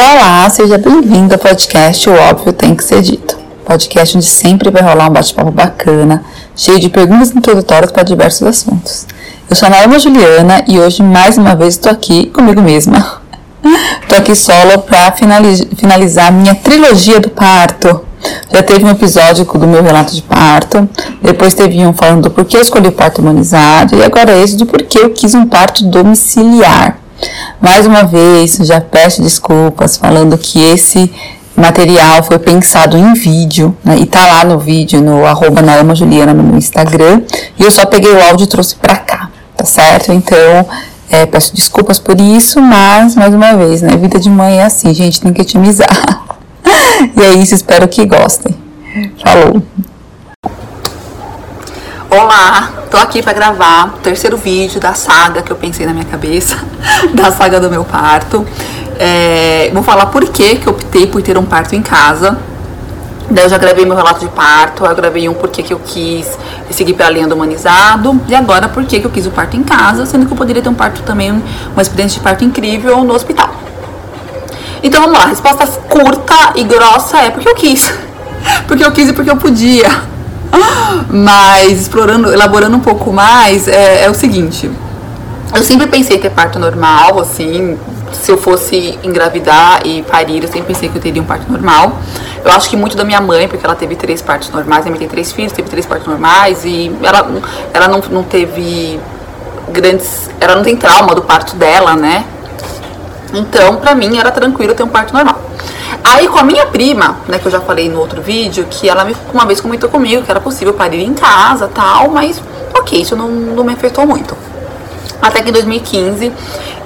Olá, seja bem-vindo ao podcast O Óbvio Tem Que Ser Dito. Podcast onde sempre vai rolar um bate-papo bacana, cheio de perguntas introdutórias para diversos assuntos. Eu sou a Naima Juliana e hoje, mais uma vez, estou aqui comigo mesma. Estou aqui solo para finalizar minha trilogia do parto. Já teve um episódio do meu relato de parto, depois teve um falando do porquê eu escolhi o parto humanizado e agora esse de porquê eu quis um parto domiciliar. Mais uma vez, já peço desculpas falando que esse material foi pensado em vídeo, né, e tá lá no vídeo, no arroba Juliana no meu Instagram, e eu só peguei o áudio e trouxe pra cá, tá certo? Então, é, peço desculpas por isso, mas, mais uma vez, né, vida de mãe é assim, gente, tem que otimizar. e é isso, espero que gostem. Falou! Olá, tô aqui para gravar o terceiro vídeo da saga que eu pensei na minha cabeça, da saga do meu parto. É, vou falar por que que eu optei por ter um parto em casa. Daí eu já gravei meu relato de parto, eu gravei um porquê que eu quis seguir pela linha do humanizado, e agora por que eu quis o parto em casa, sendo que eu poderia ter um parto também, uma experiência de parto incrível no hospital. Então vamos lá, a resposta curta e grossa é porque eu quis. Porque eu quis e porque eu podia. Mas explorando, elaborando um pouco mais, é, é o seguinte. Eu sempre pensei ter parto normal, assim, se eu fosse engravidar e parir, eu sempre pensei que eu teria um parto normal. Eu acho que muito da minha mãe, porque ela teve três partos normais, minha tem três filhos, teve três partos normais e ela, ela não, não teve grandes. Ela não tem trauma do parto dela, né? Então, pra mim, era tranquilo ter um parto normal. Aí com a minha prima, né, que eu já falei no outro vídeo, que ela uma vez comentou comigo que era possível parir em casa tal, mas ok, isso não, não me afetou muito. Até que em 2015,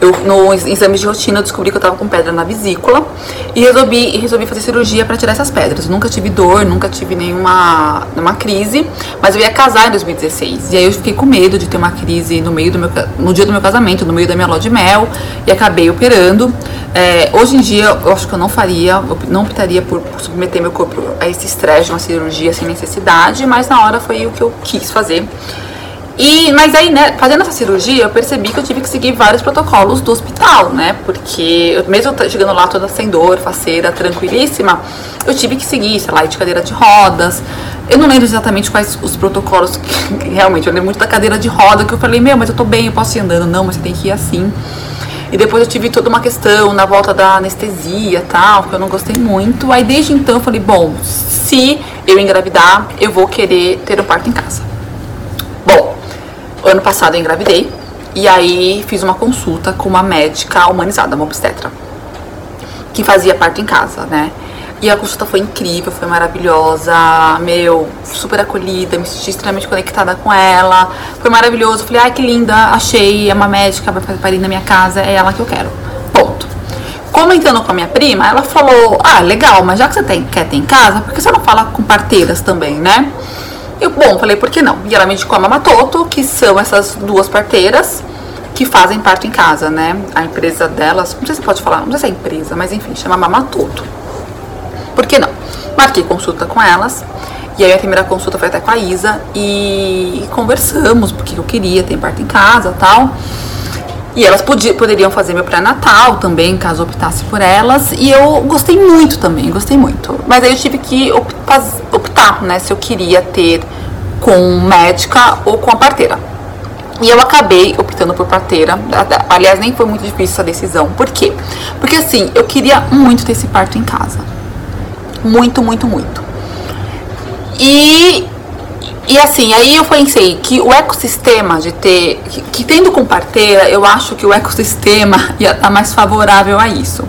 eu, no exame de rotina, eu descobri que eu tava com pedra na vesícula e resolvi, resolvi fazer cirurgia para tirar essas pedras. Nunca tive dor, nunca tive nenhuma, nenhuma crise, mas eu ia casar em 2016. E aí eu fiquei com medo de ter uma crise no meio do meu, no dia do meu casamento, no meio da minha lua de mel, e acabei operando. É, hoje em dia, eu acho que eu não faria, eu não optaria por submeter meu corpo a esse estresse de uma cirurgia sem necessidade, mas na hora foi o que eu quis fazer. E, mas aí, né, fazendo essa cirurgia, eu percebi que eu tive que seguir vários protocolos do hospital, né? Porque eu, mesmo chegando lá toda sem dor, faceira, tranquilíssima, eu tive que seguir, sei lá, de cadeira de rodas. Eu não lembro exatamente quais os protocolos que, realmente, eu lembro muito da cadeira de roda, que eu falei, meu, mas eu tô bem, eu posso ir andando. Não, mas você tem que ir assim. E depois eu tive toda uma questão na volta da anestesia tal, que eu não gostei muito. Aí desde então eu falei, bom, se eu engravidar, eu vou querer ter o parto em casa. Ano passado eu engravidei e aí fiz uma consulta com uma médica humanizada, uma obstetra, que fazia parto em casa, né? E a consulta foi incrível, foi maravilhosa, meu, super acolhida, me senti extremamente conectada com ela. Foi maravilhoso. Falei, ai que linda, achei, é uma médica, vai fazer parir na minha casa, é ela que eu quero. Ponto. Comentando com a minha prima, ela falou, ah, legal, mas já que você tem, quer ter em casa, por que você não fala com parteiras também, né? Eu, bom, falei, por que não? E ela me indicou a Mamatoto, que são essas duas parteiras que fazem parto em casa, né? A empresa delas, não sei se pode falar, não sei se é empresa, mas enfim, chama Mamatoto. Por que não? Marquei consulta com elas. E aí a primeira consulta foi até com a Isa e conversamos, porque eu queria ter parto em casa tal. E elas podia, poderiam fazer meu pré-natal também, caso optasse por elas. E eu gostei muito também, gostei muito. Mas aí eu tive que optar, optar né, se eu queria ter com médica ou com a parteira. E eu acabei optando por parteira. Aliás, nem foi muito difícil essa decisão. Por quê? Porque assim, eu queria muito ter esse parto em casa. Muito, muito, muito. E e assim, aí eu pensei que o ecossistema de ter. Que, que tendo com parteira, eu acho que o ecossistema ia estar tá mais favorável a isso.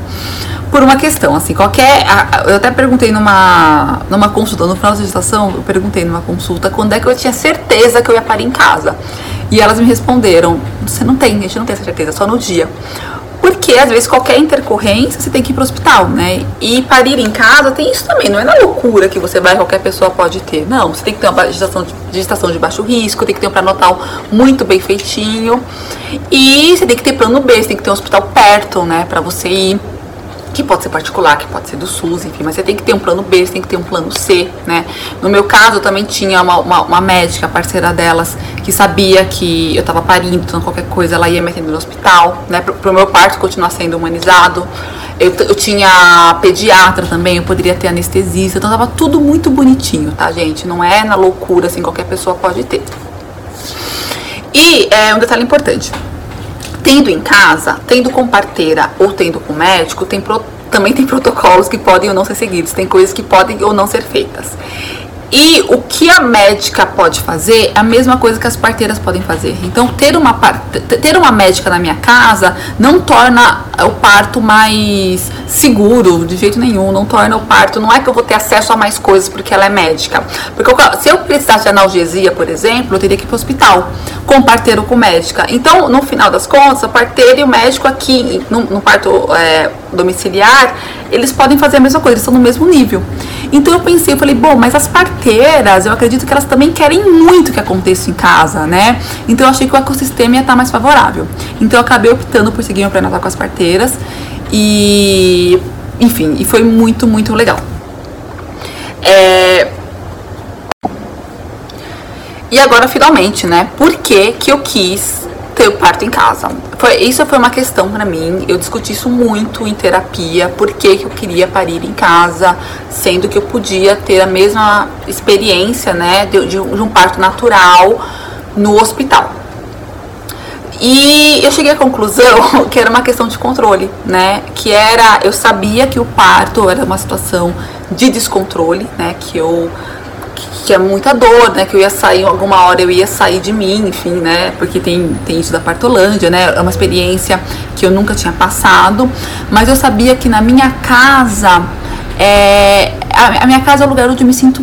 Por uma questão, assim, qualquer. Eu até perguntei numa, numa consulta, no final da gestação, eu perguntei numa consulta quando é que eu tinha certeza que eu ia parir em casa. E elas me responderam: você não tem, a gente não tem essa certeza, só no dia. Porque às vezes qualquer intercorrência você tem que ir para o hospital, né? E parir em casa tem isso também, não é na loucura que você vai, qualquer pessoa pode ter. Não, você tem que ter uma gestação de, gestação de baixo risco, tem que ter um pré-natal muito bem feitinho. E você tem que ter plano B, você tem que ter um hospital perto, né, para você ir que pode ser particular, que pode ser do SUS, enfim, mas você tem que ter um plano B, você tem que ter um plano C, né? No meu caso, eu também tinha uma, uma, uma médica, parceira delas, que sabia que eu estava parindo, então qualquer coisa ela ia me atender no hospital, né? Pro, pro meu parto continuar sendo humanizado. Eu, eu, tinha pediatra também, eu poderia ter anestesista, então tava tudo muito bonitinho, tá, gente? Não é na loucura, assim, qualquer pessoa pode ter. E é um detalhe importante. Tendo em casa, tendo com parteira ou tendo com médico, tem pro, também tem protocolos que podem ou não ser seguidos, tem coisas que podem ou não ser feitas. E o que a médica pode fazer é a mesma coisa que as parteiras podem fazer. Então, ter uma, ter uma médica na minha casa não torna o parto mais seguro, de jeito nenhum. Não torna o parto. Não é que eu vou ter acesso a mais coisas porque ela é médica. Porque se eu precisasse de analgesia, por exemplo, eu teria que ir para o hospital com parteiro com médica. Então, no final das contas, a parteira e o médico aqui no, no parto é, domiciliar, eles podem fazer a mesma coisa, eles estão no mesmo nível. Então eu pensei, eu falei, bom, mas as parteiras, eu acredito que elas também querem muito que aconteça em casa, né? Então eu achei que o ecossistema ia estar mais favorável. Então eu acabei optando por seguir meu pré-natal com as parteiras e, enfim, e foi muito, muito legal. É... E agora, finalmente, né? Por que, que eu quis ter o parto em casa? Foi, isso foi uma questão para mim. Eu discuti isso muito em terapia. Por que, que eu queria parir em casa, sendo que eu podia ter a mesma experiência, né, de, de um parto natural no hospital. E eu cheguei à conclusão que era uma questão de controle, né? Que era, eu sabia que o parto era uma situação de descontrole, né? Que eu que é muita dor, né? Que eu ia sair, alguma hora eu ia sair de mim, enfim, né? Porque tem, tem isso da partolândia, né? É uma experiência que eu nunca tinha passado. Mas eu sabia que na minha casa, é, a, a minha casa é o lugar onde eu me sinto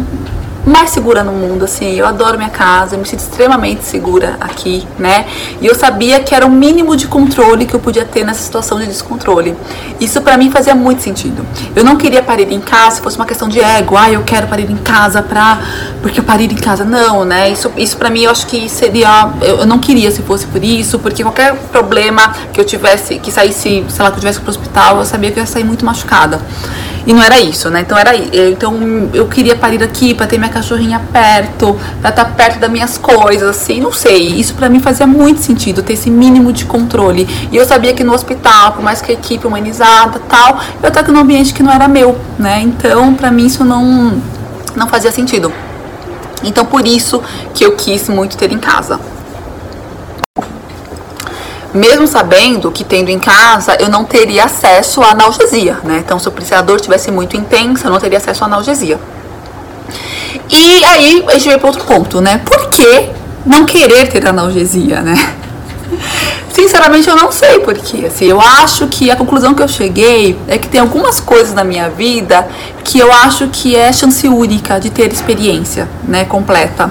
mais segura no mundo, assim. Eu adoro minha casa, eu me sinto extremamente segura aqui, né? E eu sabia que era o mínimo de controle que eu podia ter nessa situação de descontrole. Isso para mim fazia muito sentido. Eu não queria parir em casa se fosse uma questão de ego, ah, eu quero parir em casa pra. porque eu parir em casa. Não, né? Isso, isso para mim eu acho que seria. Eu, eu não queria se fosse por isso, porque qualquer problema que eu tivesse, que saísse, sei lá, que eu tivesse pro hospital, eu sabia que eu ia sair muito machucada. E não era isso, né? Então era então eu queria parir aqui para ter minha cachorrinha perto, para estar tá perto das minhas coisas, assim, não sei. Isso para mim fazia muito sentido ter esse mínimo de controle. E eu sabia que no hospital, por mais que a equipe humanizada, tal, eu estava num ambiente que não era meu, né? Então, para mim isso não não fazia sentido. Então, por isso que eu quis muito ter em casa mesmo sabendo que tendo em casa eu não teria acesso à analgesia, né? Então, se o dor estivesse muito intensa, eu não teria acesso à analgesia. E aí a gente veio para outro ponto, né? Por que não querer ter analgesia, né? Sinceramente, eu não sei porquê. Assim, eu acho que a conclusão que eu cheguei é que tem algumas coisas na minha vida que eu acho que é chance única de ter experiência, né, completa.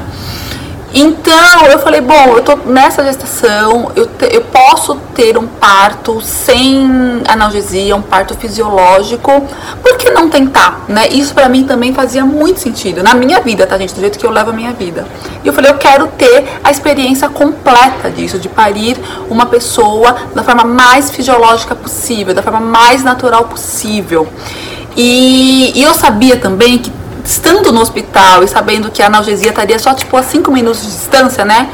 Então eu falei, bom, eu tô nessa gestação, eu, te, eu posso ter um parto sem analgesia, um parto fisiológico, por que não tentar, né? Isso para mim também fazia muito sentido, na minha vida, tá gente, do jeito que eu levo a minha vida. E eu falei, eu quero ter a experiência completa disso, de parir uma pessoa da forma mais fisiológica possível, da forma mais natural possível. E, e eu sabia também que estando no hospital e sabendo que a analgesia estaria só tipo a 5 minutos de distância, né?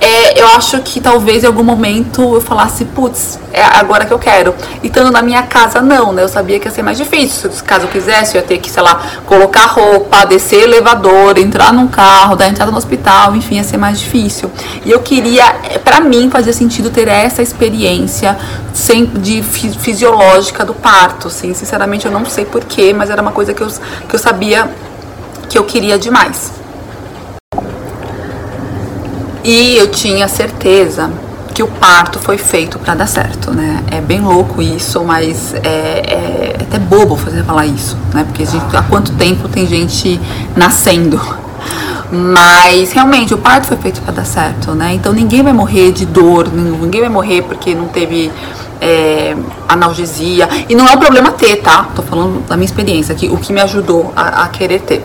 É, eu acho que talvez em algum momento eu falasse, putz, é agora que eu quero. E estando na minha casa, não, né? Eu sabia que ia ser mais difícil. Caso eu quisesse, eu ia ter que, sei lá, colocar roupa, descer elevador, entrar num carro, dar entrada no hospital, enfim, ia ser mais difícil. E eu queria, é, para mim, fazia sentido ter essa experiência sem, de fisiológica do parto, assim. Sinceramente, eu não sei porquê, mas era uma coisa que eu, que eu sabia que eu queria demais. E eu tinha certeza que o parto foi feito para dar certo, né? É bem louco isso, mas é, é até bobo fazer falar isso, né? Porque gente, há quanto tempo tem gente nascendo? Mas realmente o parto foi feito para dar certo, né? Então ninguém vai morrer de dor, ninguém vai morrer porque não teve é, analgesia. E não é um problema ter, tá? Tô falando da minha experiência, que o que me ajudou a, a querer ter.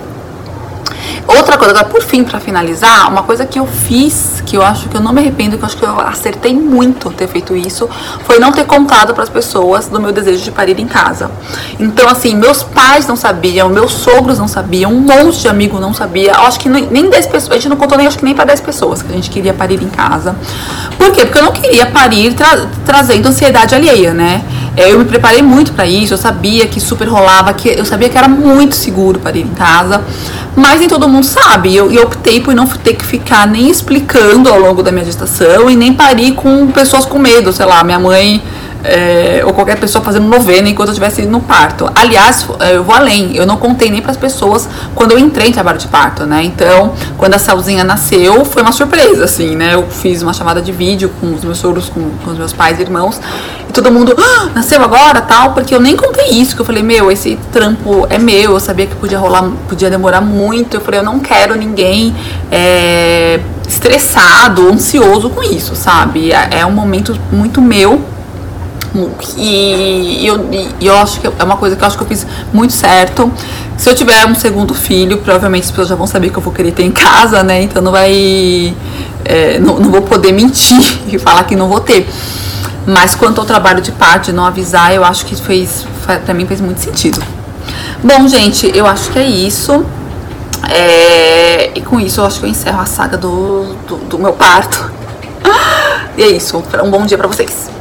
Outra coisa, agora por fim, para finalizar, uma coisa que eu fiz, que eu acho que eu não me arrependo, que eu acho que eu acertei muito ter feito isso, foi não ter contado para as pessoas do meu desejo de parir em casa. Então, assim, meus pais não sabiam, meus sogros não sabiam, um monte de amigo não sabia. Eu acho que nem 10 pessoas, a gente não contou nem acho que nem para 10 pessoas que a gente queria parir em casa. Por quê? Porque eu não queria parir tra trazendo ansiedade alheia, né? É, eu me preparei muito para isso, eu sabia que super rolava, que eu sabia que era muito seguro para ir em casa, mas nem todo mundo sabe. E eu, eu, optei por não ter que ficar nem explicando ao longo da minha gestação e nem parir com pessoas com medo, sei lá, minha mãe é, ou qualquer pessoa fazendo novena enquanto eu estivesse no parto. Aliás, eu vou além, eu não contei nem para as pessoas quando eu entrei em trabalho de parto, né? Então, quando a Salzinha nasceu, foi uma surpresa, assim, né? Eu fiz uma chamada de vídeo com os meus sogros, com, com os meus pais e irmãos, e todo mundo, ah, nasceu agora, tal, porque eu nem contei isso, que eu falei, meu, esse trampo é meu, eu sabia que podia rolar, podia demorar muito, eu falei, eu não quero ninguém é, estressado, ansioso com isso, sabe? É, é um momento muito meu e eu, e eu acho que é uma coisa que eu acho que eu fiz muito certo. Se eu tiver um segundo filho, provavelmente as pessoas já vão saber que eu vou querer ter em casa, né? Então não vai. É, não, não, vou poder mentir e falar que não vou ter. Mas quanto ao trabalho de parte, não avisar, eu acho que fez. Pra mim fez muito sentido. Bom, gente, eu acho que é isso. É, e com isso eu acho que eu encerro a saga do, do, do meu parto. E é isso. Um bom dia pra vocês.